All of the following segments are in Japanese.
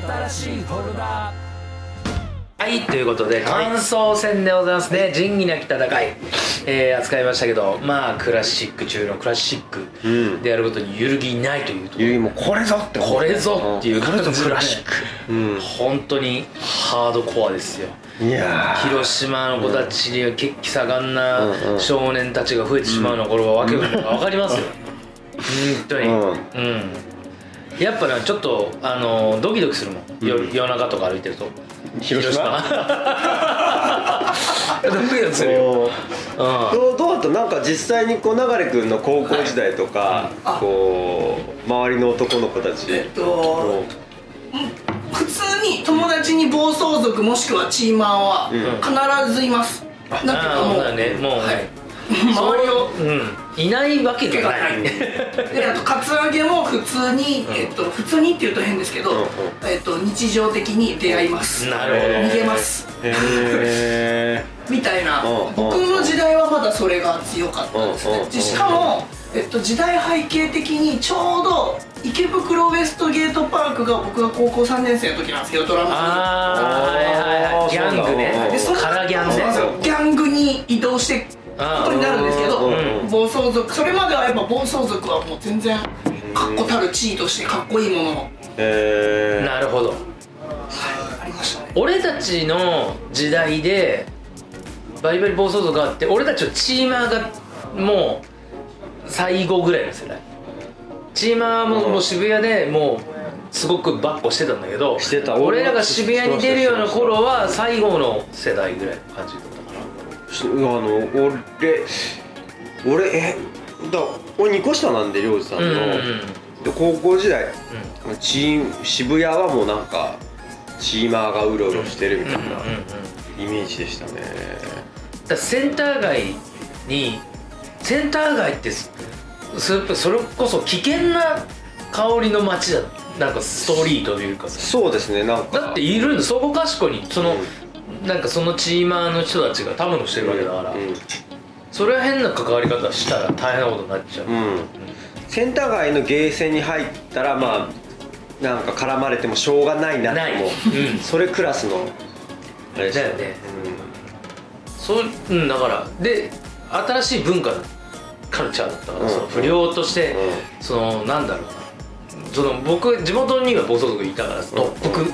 新しいフォルダはいということで感想戦でございますね。仁義なき戦い、えー、扱いましたけどまあクラシック中のクラシックでやることに揺るぎないというところ。ゆいもこれぞってこれぞっていう感じでねクラシック。うん。本当にハードコアですよ。いやー。広島の子たちには血気盛んなうんうん。少年たちが増えてしまうのはこれは訳が分かりますよ。本当に。うん。うんやっぱねちょっとあのドキドキするもん、よ夜中とか歩いてると。広島？ドキドキするよ、うん。どうどうだった？なんか実際にこう流君の高校時代とか、こう周りの男の子たち。えっと普通に友達に暴走族もしくはチーマーは必ずいます、だけああどもそうだね。もう、はい。そう 周りをうんいないわけがない。であとカツアゲも普通に、えっと、普通にって言うと変ですけど、うんうん。えっと、日常的に出会います。なるほど。逃げます。へ みたいな。うん僕の時代はまだそれが強かったですうんうんねでしかも、えっと、時代背景的にちょうど池袋ウエストゲートパークが僕が高校3年生の時なんですけどドラマああはいはいはい。ギャングね。でそギャングに移動してことになるんですけどうん。暴走族。それまではやっぱ暴走族はもう全然確固たる地位としてかっこいいものを。えへえなるほど。ありましたね。俺たちの時代でバリバリ暴走族があって俺たちのチーマーがもう最後ぐらいの世代。チーマーももう渋谷でもうすごくバッコしてたんだけどしてた。俺らが渋谷に出るような頃は最後の世代ぐらいの感じだったあの俺俺えだ俺2個下なんで亮次さんの、なうんうんうん。で高校時代、チーム渋谷はもうなんかチーマーがうろうろしてるみたいなうんうんうんイメージでしたね。だからセンター街にセンター街ってそれこそ危険な香りの街だなんかストリートというかさ。そうですねなんか。だっているんだそこかしこに。その、なんかそのチーマーの人たちがたむろしてるわけだから、それは変な関わり方したら大変なことになっちゃう、うん、うん、センター街のゲーセンに入ったらまあなんか絡まれてもしょうがないなない。もう、うん。それクラスのあれだよね。そううんだからで新しい文化カルチャーだったから、うん。その不良として、うそのなんだろうな。その僕地元には暴走族いたから特服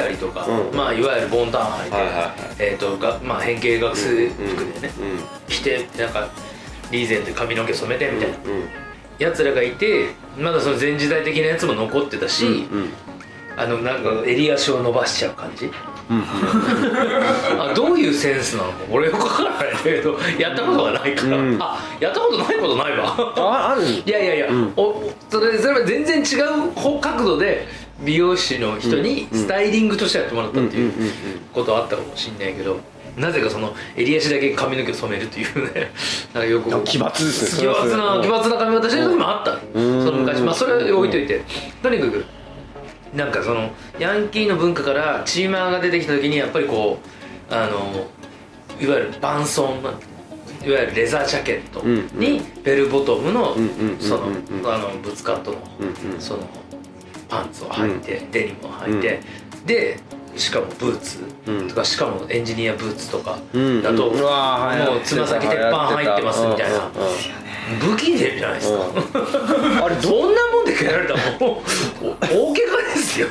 着たりとか、うん。まあいわゆるボンタン履いて、はいはいはい。えーとがまあ、変形学生服でね、うん。着てなんかリーゼンで髪の毛染めてみたいなうんやつらがいてまだその前時代的なやつも残ってたし、うんあのなんか襟足を伸ばしちゃう感じ？うん あどういうセンスなの？か俺よくわからないけどやったことがないから、うん。あやったことないことないわ。あある。いやいやいや、うん。おそれそれは全然違う方角度で美容師の人にうん。スタイリングとしてやってもらったっていうことはあったかもしれないけどなぜかその襟足だけ髪の毛を染めるっていうね。なんかよく。奇抜ですね奇抜な奇抜な髪型してる時もあった、うん。その昔。まあそれは置いといて。とにかくなんかそのヤンキーの文化からチーマーが出てきた時にやっぱりこうあのいわゆるバンソンいわゆるレザージャケットにベルボトムのそのあのブツカットのそのパンツを履いて、デニムを履いて、でしかもブーツうん。とかしかもエンジニアブーツとかうん。だと、もうつま先鉄板入ってますみたいな。うん。うん。武器でじゃないですか、あれそんなもんで蹴られたらもう大怪我ですよ。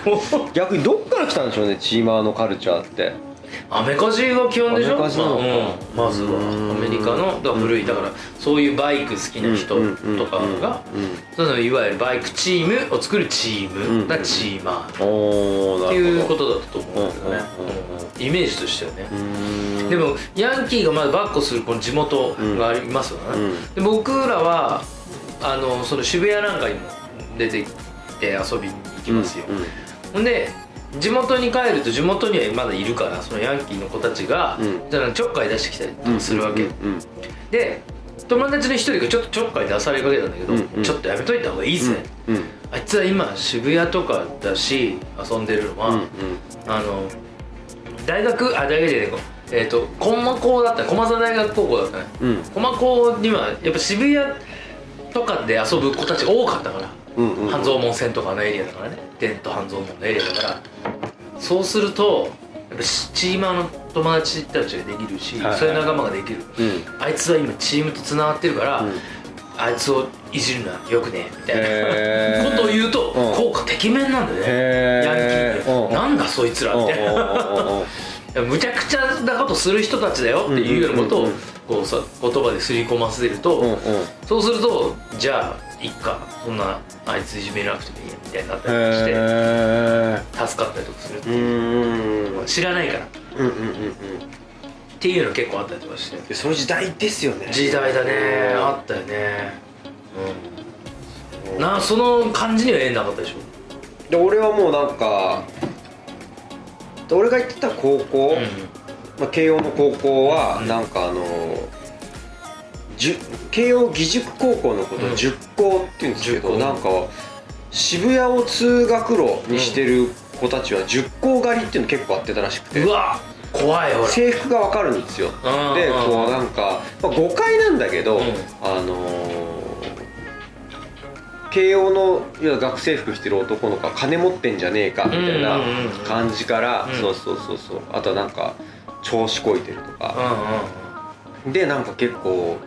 逆にどっから来たんでしょうねチーマーのカルチャーってアメカジが基本でしょ？まあうん。まずは。うん。アメリカのだから古い。だからそういうバイク好きな人とかがそのいわゆるバイクチームを作るチームがチーマー。っていうことだったと思うんだけどね。イメージとしてはね。でもヤンキーがまだバッコするこの地元がありますよね、うん。で僕らはあのその渋谷なんかにも出てきて遊びに行きますよ、ほんで地元に帰ると地元にはまだいるからそのヤンキーの子たちが、うん。じゃあちょっかい出してきたりとかするわけ、うんうんで友達の一人がちょっとちょっかい出されかけたんだけど、うんうん。ちょっとやめといた方がいいぜ、うんうん。あいつは今渋谷とかだし遊んでるのは、うんあの大学あ大学でねえっ、と駒高だった。駒沢大学高校だったね。うん。駒高にはやっぱ渋谷とかで遊ぶ子たちが多かったからうんうん半蔵門線とかのエリアだからね。伝統半蔵門のエリアだから。そうするとやっぱチーマーの友達たちができるし、はいはいそういう仲間ができる、うん。あいつは今チームとつながってるから、うん。あいつをいじるのはよくねみたいな。ことを言うとうん。効果てきめんなんだよね。ヤンキーでうん。なんだそいつらみたいなむちゃくちゃなことする人たちだよっていうようなことをこうさ言葉ですり込ませると、うんうん。そうするとじゃあいっかそんなあいついじめなくてもいいやみたいになったりしてへ助かったりとかするーう。ーん知らないから。っうんうんうんうん。ていうの結構あったりとかして。でそういう時代ですよね。時代だね。あったよね。うん。なその感じには縁なかったでしょ？で俺はもうなんかで俺が行ってた高校、まあ、慶応の高校はうん。なんかあの慶応義塾高校のことうん。を塾校っていうんですけど、なんか渋谷を通学路にしてる子たちは塾校狩りっていうの結構あってたらしくて、うわ怖い制服が分かるんですよ。うん。でこうなんか、まあ、誤解なんだけど、うん。あのー慶応のいや学生服着てる男の子は金持ってんじゃねえかみたいな感じから、うんそうそうそうそう。あとはなんか調子こいてるとうんか、うん。でなんか結構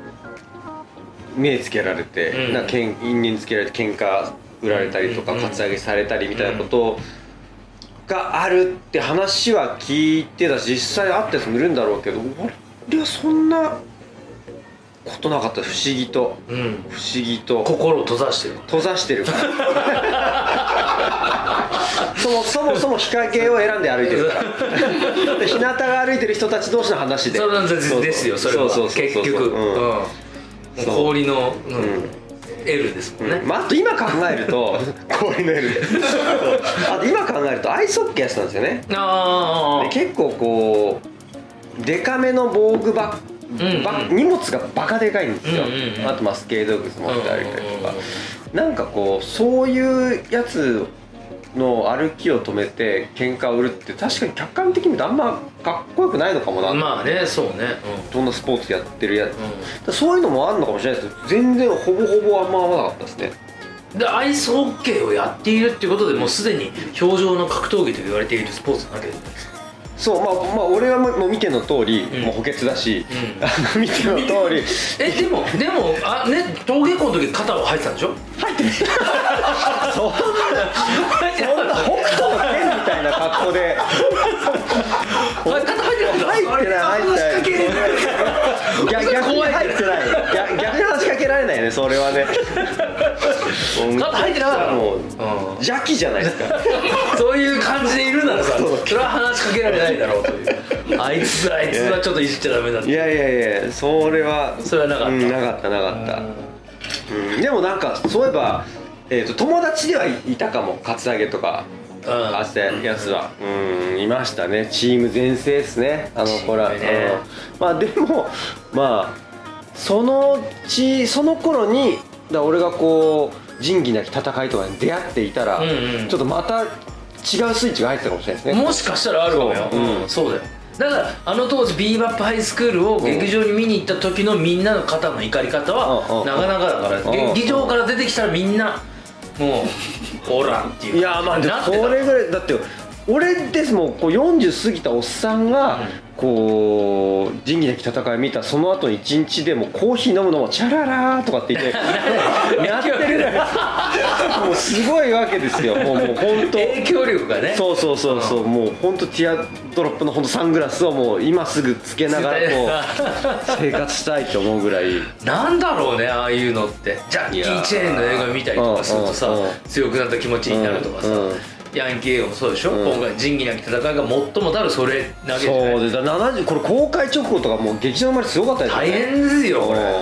目つけられて、うん。なんかけん因縁つけられて喧嘩売られたりとか、うんカツアゲされたりみたいなことがあるって話は聞いてたし実際あったやつもいるんだろうけど俺はそんなことなかった不思議と。うん。うん不思議と。心を閉ざしてる。閉ざしてる。そもそもそも日陰を選んで歩いてるから。で日向が歩いてる人たち同士の話で。そうなんですよそれはそうそう。結局。うん。うん。氷のうんうん。L ですもんね。うん。まあ、あと今考えると 氷の L であと今考えるとアイスホッケーやってたんですよね。あで結構こうデカめの防具バッ荷物がバカでかいんですよ、うんうんうんあとまあスケート靴持って歩いたりとか、うんうんうんなんかこうそういうやつの歩きを止めて喧嘩を売るって確かに客観的に見るとあんまかっこよくないのかもな、まあねそうね。どんなスポーツやってるやつ、うん。そういうのもあるのかもしれないです。けど全然ほぼほぼあんま合わなかったですね。うんでアイスホッケーをやっているっていうことでもうすでに氷上の格闘技と言われているスポーツなわけじゃないですかそうまあまあ俺はもう見ての通り、うん。もう補欠だし、うん。見ての通り。えでもでもあね登下校の時肩は入ってたんでしょ？入ってるそんなそんな北斗の剣みたいな格好で。肩入ってない入ってない入ってない。逆逆に入ってないられないねそれはね。肩入ってなかったのもううん。邪気じゃないですか。そういう感じでいるならさそれは話しかけられないだろうという。あいつあいつはちょっといじっちゃダメだっていや。いやいやそれはそれはなかった。うんなかったなかった、うん、でもなんかそういえば、えー、と友達ではいたかもカツアゲとかうん。あったやつは。うんいましたね。チーム全盛ですねあの子ら、ね。うん。まあでもまあそのうちその頃にだ俺がこう仁義なき戦いとかに出会っていたら、うんうん。ちょっとまた違うスイッチが入ってたかもしれないですね。もしかしたらあるかもよ。そう。うん。うんそうだよ。だからあの当時ビーバップハイスクールを劇場に見に行った時のみんなの肩の怒り方はなかなかだからうん劇場から出てきたらみんなもうオラっていう。いやまあそれぐらいだって俺ですもんこう40過ぎたおっさんが、こう仁義なき戦い見たその後に一日でもコーヒー飲むのもチャララーとかって言って やってるぐらい。もうすごいわけですよ。もうもう本当。影響力がね。そうそうそうそう、もう本当ティアドロップの本当サングラスをもう今すぐつけながらこう 生活したいと思うぐらい。なんだろうねああいうのって。ジャッキー・チェーンの映画見たりとかするとさ強くなった気持ちになるとかさヤンキー映画もそうでしょ？うん。今回仁義なき戦いが最もたるそれなわけじゃない。そうでだ70これ公開直後とかもう劇場の前ですごかったですよね。大変ですよこれ。うん。うん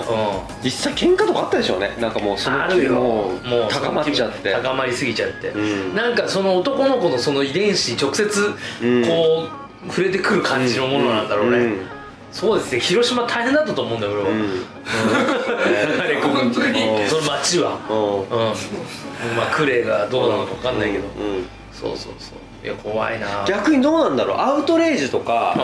実際喧嘩とかあったでしょうね。なんかもうそのあるよ。もうもう高まっちゃって。高まりすぎちゃって、うん。なんかその男の子のその遺伝子に直接うん。こう触れてくる感じのものなんだろうね、うん。そうですね。広島大変だったと思うんだよ俺は、うん。流れ込む本当にその街は。うん。うん。まあクレがどうなのか分かんないけど、うんそうそうそう。いや怖いな。逆にどうなんだろう。アウトレイジとか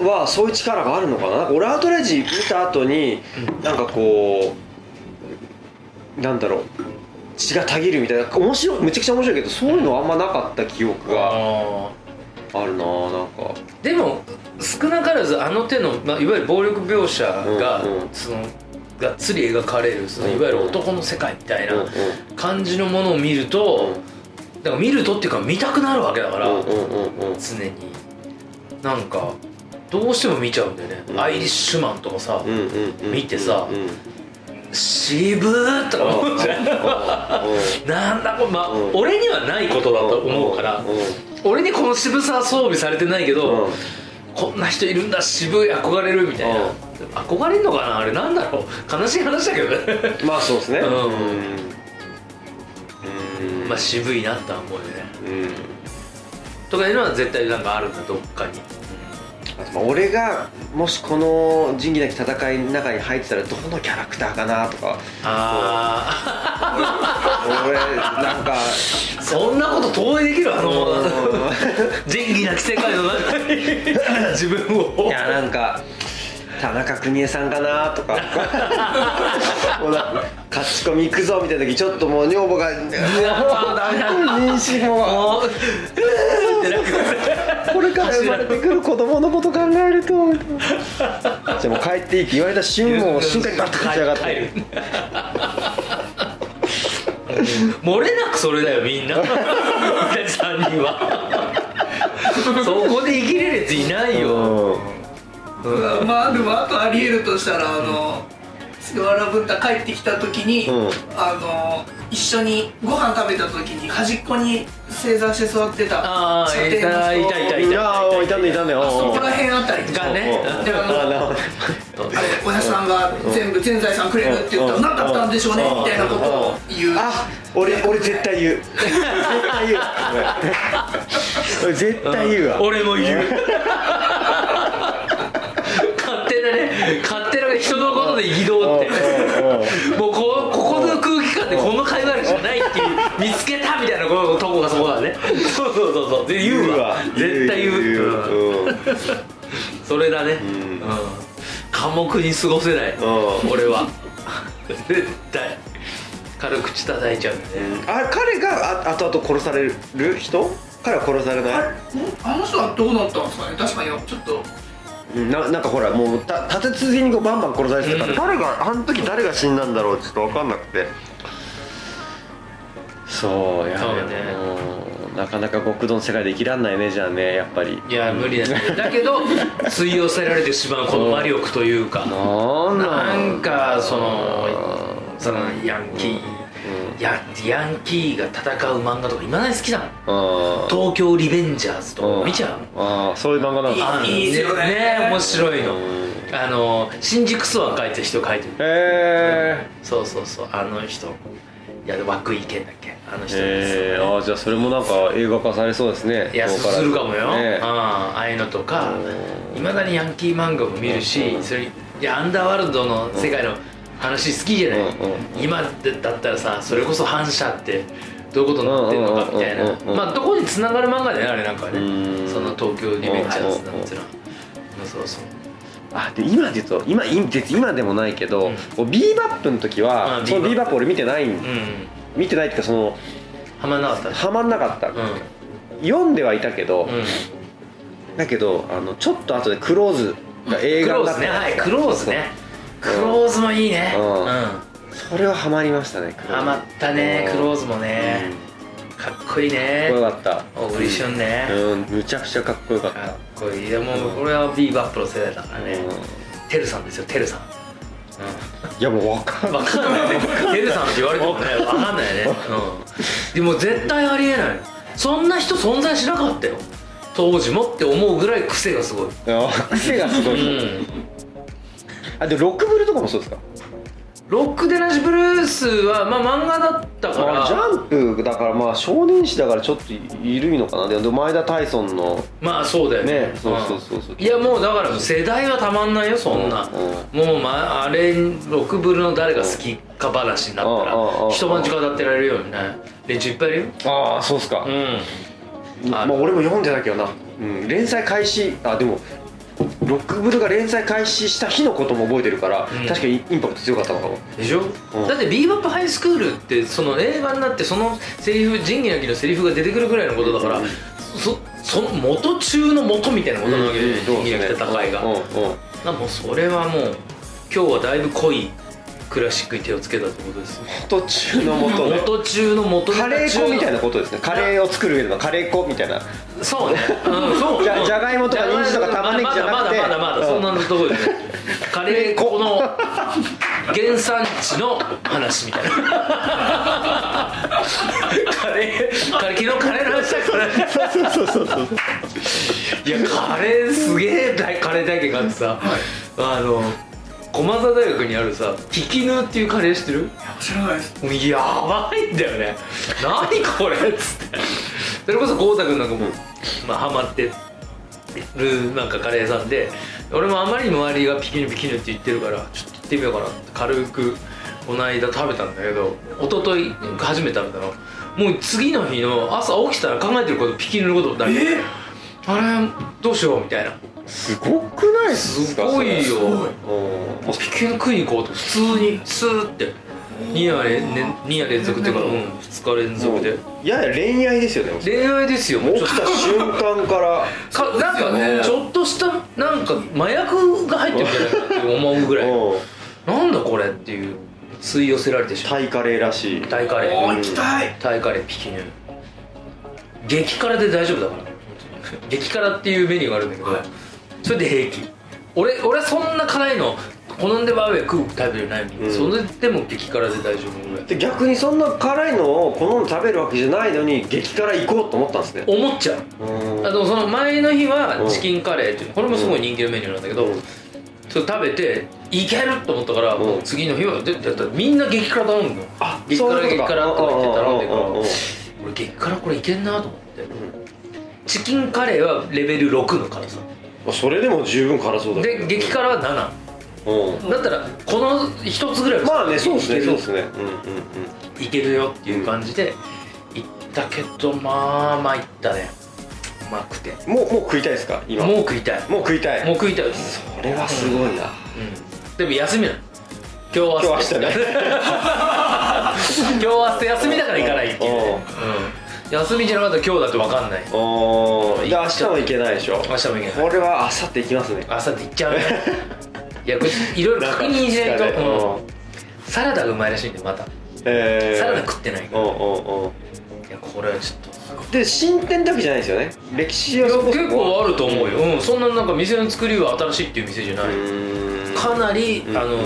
はそういう力があるのかな。俺アウトレイジ見た後になんかこうなんだろう。血がたぎるみたいな。面白いめちゃくちゃ面白いけどそういうのあんまなかった記憶がああるななんか。ーでも少なからずあの手の、まあ、いわゆる暴力描写が、うんうん。そのがっつり描かれるそのうんいわゆる男の世界みたいなうんうん。感じのものを見ると、だから見るとっていうか見たくなるわけだから、うんうんうんうん。常に。なんかどうしても見ちゃうんだよね、うん。アイリッシュマンとかさ、うんうんうん見てさうんうん。渋ーとか思うじゃん。なんだこれまあ、うん。俺にはないことだと思うから、俺にこの渋さは装備されてないけど、うん。こんな人いるんだ渋い憧れるみたいな、うん。憧れんのかな？あれなんだろう？悲しい話だけどね。まあそうですね。うん。うんまあ渋いなって思うよね。うん。とかいうのは絶対なんかあるんだどっかに。俺がもしこの仁義なき戦いの中に入ってたらどのキャラクターかなとか。あ俺なんかあそんなこと投影できるあのうん。仁義なき世界の中に。自分を。いやなんか田中邦衛さんかなとか もうなんか勝ち込み行くぞみたいな時ちょっともう女房が「妊娠も。もうってなんかこれから生まれてくる子供のこと考えると」じゃあもう帰っていいって言われた瞬間もう瞬間にバッと立ち上がっ帰てる。漏れなくそれだよみんな。俺たち3人は。そこで生きれるやついないよ、うん。まあでもあとありえるとしたらあの菅原文太帰ってきた時に、うん。あの一緒にご飯食べた時に端っこに正座して座ってた。あー査定の人。いたいたいたいたねいたねあそこらへ辺あたりとかがねであのあなるほどあれおやさんが全部全財産くれるって言ったらうん何だったんでしょうねうんみたいなことを言うあ俺俺絶対言う絶対言う俺絶対言うわ俺も言う勝手なね勝手な人移動って。もうこここの空気感でこの会話力じゃないっていう見つけたみたいなこのとこがそこだね。そうそうそうそう。で言うわ。絶対言う。言ううんうん。それだね。ん。うん。寡黙に過ごせない。うん。俺は。絶対。軽口叩いちゃうねあ彼があ後々殺される人？彼は殺されあない？あの人はどうなったんですかね？確かにちょっと。うんななんかほらもうた立て続けにこうバンバン殺されてたから、うん。誰があの時誰が死んだんだろうちょっと分かんなくて。そうやそうねうんなかなか極道の世界で生きらんないねじゃあねやっぱり。いや無理だね。だけど吸い寄せられてしまうこの魔力というか。なん？なんかそのそのヤンキーやヤンキーが戦う漫画とかいまだに好きなのあ東京リベンジャーズとか。見ちゃうあーそういう漫画なんだ。あいいですよね。ね。面白いの。うん。あの新宿スワン書いてる人書いてる。へそうそうそうあの人。いや涌井健だっけ？あのえ人ですへえあーじゃあそれもなんか映画化されそうですね。いやすここら。るかもよ、ね。うんああいうのとか。うん。いまだにヤンキー漫画も見るしうん。それいやアンダーワールドの世界の話好きじゃない、今だったらさそれこそ反社ってどういうことになってんのかみたいな。まあどこに繋がる漫画だよねあれなんかね。うん。その東京リベンジャーズなんていうのはそうそうあで今で言うと今今今でもないけど、うん。ビーバップの時は、うんそのビーバップ。俺見てないん。うん。見てないっていうかそのはまんなかった？ハマんなかった、う読んではいたけど、んうん。だけどあのちょっと後でクローズが映画になった。ーズね。はいクローズね。うんクローズもいいね。ううん。んそれはハマりましたねクローズ。ハマったねクローズもね。かっこいいかっねこよかった。小栗旬ね。うん。むちゃくちゃかっこよかった。かっこいい。でもこれはビーバップの世代だからね。うん。てるさんですよてるさん。いやもう分かんない。わかんないね。てるさんって言われてもねわかんないね。うん。でも絶対ありえない。そんな人存在しなかったよ。当時もって思うぐらい癖がすごい。癖がすごうい、んあでロックブルとかもそうですか？ロックデナジブルースはまあ漫画だったから。あジャンプだからまあ少年誌だからちょっと緩いのかな。でも前田大孫の。まあそうだよね。ねそうそうそうそう。ん。いやもうだから世代はたまんないよそんな、もう、まあ、あれロクブルの誰が好きか話になったらうんうんうん一晩中語ってられるようにね。連中いっぱいいるよ。ああそうっすか、うん。まあ俺も読んでたけどな、うん、連載開始。あでもロックブルが連載開始した日のことも覚えてるから、うん。確かにインパクト強かったのかも。でしょ、うん。だってビーバップハイスクールってその映画になってそのセリフ仁義なきのセリフが出てくるぐらいのことだから、そその元中の元みたいなことなわけで仁義なき戦いが、うんうん。なもうそれはもう今日はだいぶ濃いクラシックに手をつけたってことですよ元中の元ね元中の元カレー粉みたいななことですね。カレーを作る上でのカレー粉みたいな。そうね、うん、そう。じゃじゃがいもとか人参とか玉ねぎじゃなくて。まだまだまだまだそんなところでねカレー粉の原産地の話みたいな。カレーカレー昨日カレーの話だから。そうそうそうそういやカレーすげえ大カレー体験があってさ、あの駒澤大学にあるさひきぬっていうカレー知ってる？知らないです。もうやばいんだよね。何これっつって。それこそ豪太君なんかも、まあ、ハマってるなんかカレー屋さんで俺もあまりに周りがピキヌピキヌって言ってるからちょっと行ってみようかなって軽くこの間食べたんだけど一昨日初めて食べたのもう次の日の朝起きたら考えてることピキヌのことだけえあれどうしようみたいなすごくないですかすごいよ。ピキヌ食いに行こうと普通にスーって。2夜連,、ね、二夜連続っていうか、うん、2日連続で。やや恋愛ですよね。恋愛ですよもうちょっと起きた瞬間から。かなんかね。ちょっとしたなんか麻薬が入ってるんじゃないかって思うぐらい。うん。なんだこれっていう吸い寄せられてしまう。タイカレーらしい。タイカレー。おー行きたいタイカレーピキヌ激辛で大丈夫だから。激辛っていうメニューがあるんだけど、はいそれで平気。俺俺はそんな辛いの好んでバーベ食うタイプじゃないの。に、うん。それでも激辛で大丈夫ぐらい。で逆にそんな辛いのを好んで食べるわけじゃないのに激辛行こうと思ったんですね。思っちゃう。うん。あとその前の日はうん。チキンカレーっていうこれもすごい人気のメニューなんだけど、うん。それ食べていけると思ったから、うん。もう次の日はでやったらみんな激辛頼むの。あ激辛激辛とか言って頼んでるからうんうんうんうん。俺激辛これいけんなと思って、チキンカレーはレベル6の辛さまあそれでも十分辛そうだで激辛はうん。7だったらこの一つぐらいはまあねそうですねいけるそうですね。うんうんいけるよっていう感じで行ったけどまあまあいったね。うまくて。うんもうもう食いたいですか？今。もう食いたい。もう食いたい。もう食いたい。ですこれはすごいな。うん。でも休みなの。今日は明日ね。今日明日休みだから行かないっていうね、うん、休みじゃなかったら今日だって分かんない。おーで明日も行けないでしょ。明日も行けない。これは明後日行きますね。朝って行っちゃうね。いやこれいろいろ確認しないと、うんうん。サラダがうまいらしいんでまたえー。サラダ食ってないから、いうんうんうん。やこれはちょっと。で新店だけじゃないですよね。歴史は結構あると思うよ、うん、そんななんか店の作りは新しいっていう店じゃない、かなり、うん。あの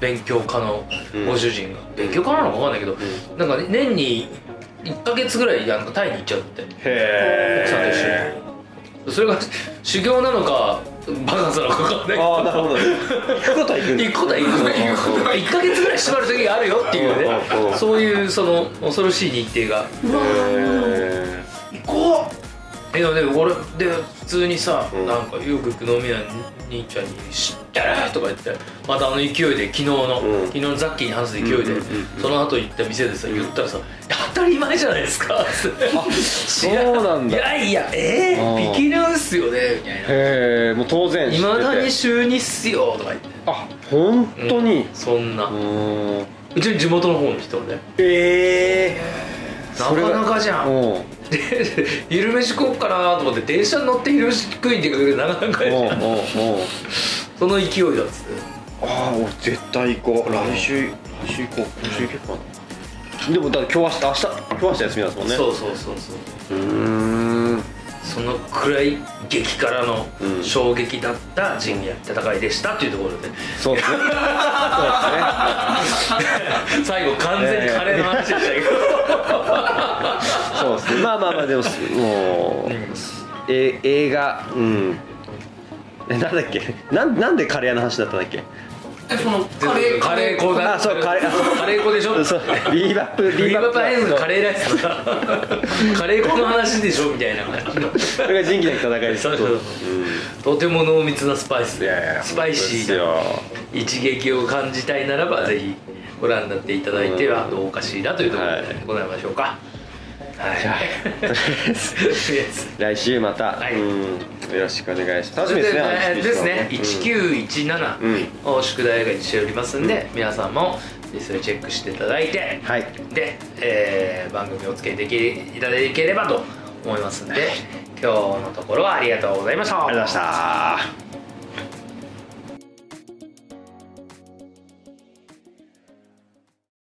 勉強家のうん。ご主人が、勉強家なのか分かんないけど、なんか年に1か月ぐらいなんかタイに行っちゃうって。へ奥さんと一緒えに。それが修行なのかバカンスなのか分かんない。けどああなるほど行くことは行く。んだ行くことは行く。1か月ぐらい縛る時があるよっていうね。そういうその恐ろしい日程が。へ行こえでも俺で普通にさ、うん。なんかよく行く飲み屋兄ちゃんに「知ってる!」とか言ってまたあの勢いで昨日の、うん。昨日のザッキーに話す勢いで、うんうんうん。その後行った店でさ言ったらさ「当たり前じゃないですか」そうなんだ。いやいやえあー。ー、ビキニっすよね」みたいな。えもう当然「いまだに週2っすよ」とか言って。あ本当に？そんな、うーん。うちの地元の方の人で。ええ なかなかじゃん。うん。で昼飯食おうかなと思って電車に乗って昼飯食いに出かけるなかなかじゃん。うんうんうん。その勢いだっつって。ああ俺絶対行こう。来週来週行こう。来週行けるかなでもだから今日明日明日今日明日休みなんですもんね。そうそうそうそう。うーんそのくらい激辛のうん衝撃だった仁義なき戦いでしたっていうところで、そうですね。最後完全にカレーの話でしたけど、そうですね。そうですねまあまあまあでももう、え映画うん。えなんだっけ？なんなんでカレー屋の話だったんだっけ？うえそのカレーカレー粉だ。あそうカレー。カレー粉でしょ？そう。ビーバップビーバップハイズのカレレーライスだカレー粉の話でしょ？みたいなそれが仁義なき戦いです。そうそうとても濃密なスパイス。いやいやスパイシーなよ。一撃を感じたいならばぜひご覧になっていただいてはどうかしらというところでございましょうか。はいじゃあとりあえず来週また、はい。うん。よろしくお願いします。楽しみですねですね。ピースの1917うん。を宿題がしておりますんで、皆さんもそれチェックしていただいて、はい。で、えー番組をお付けできいただければと思いますんで今日のところはありがとうございました。ありがとうございました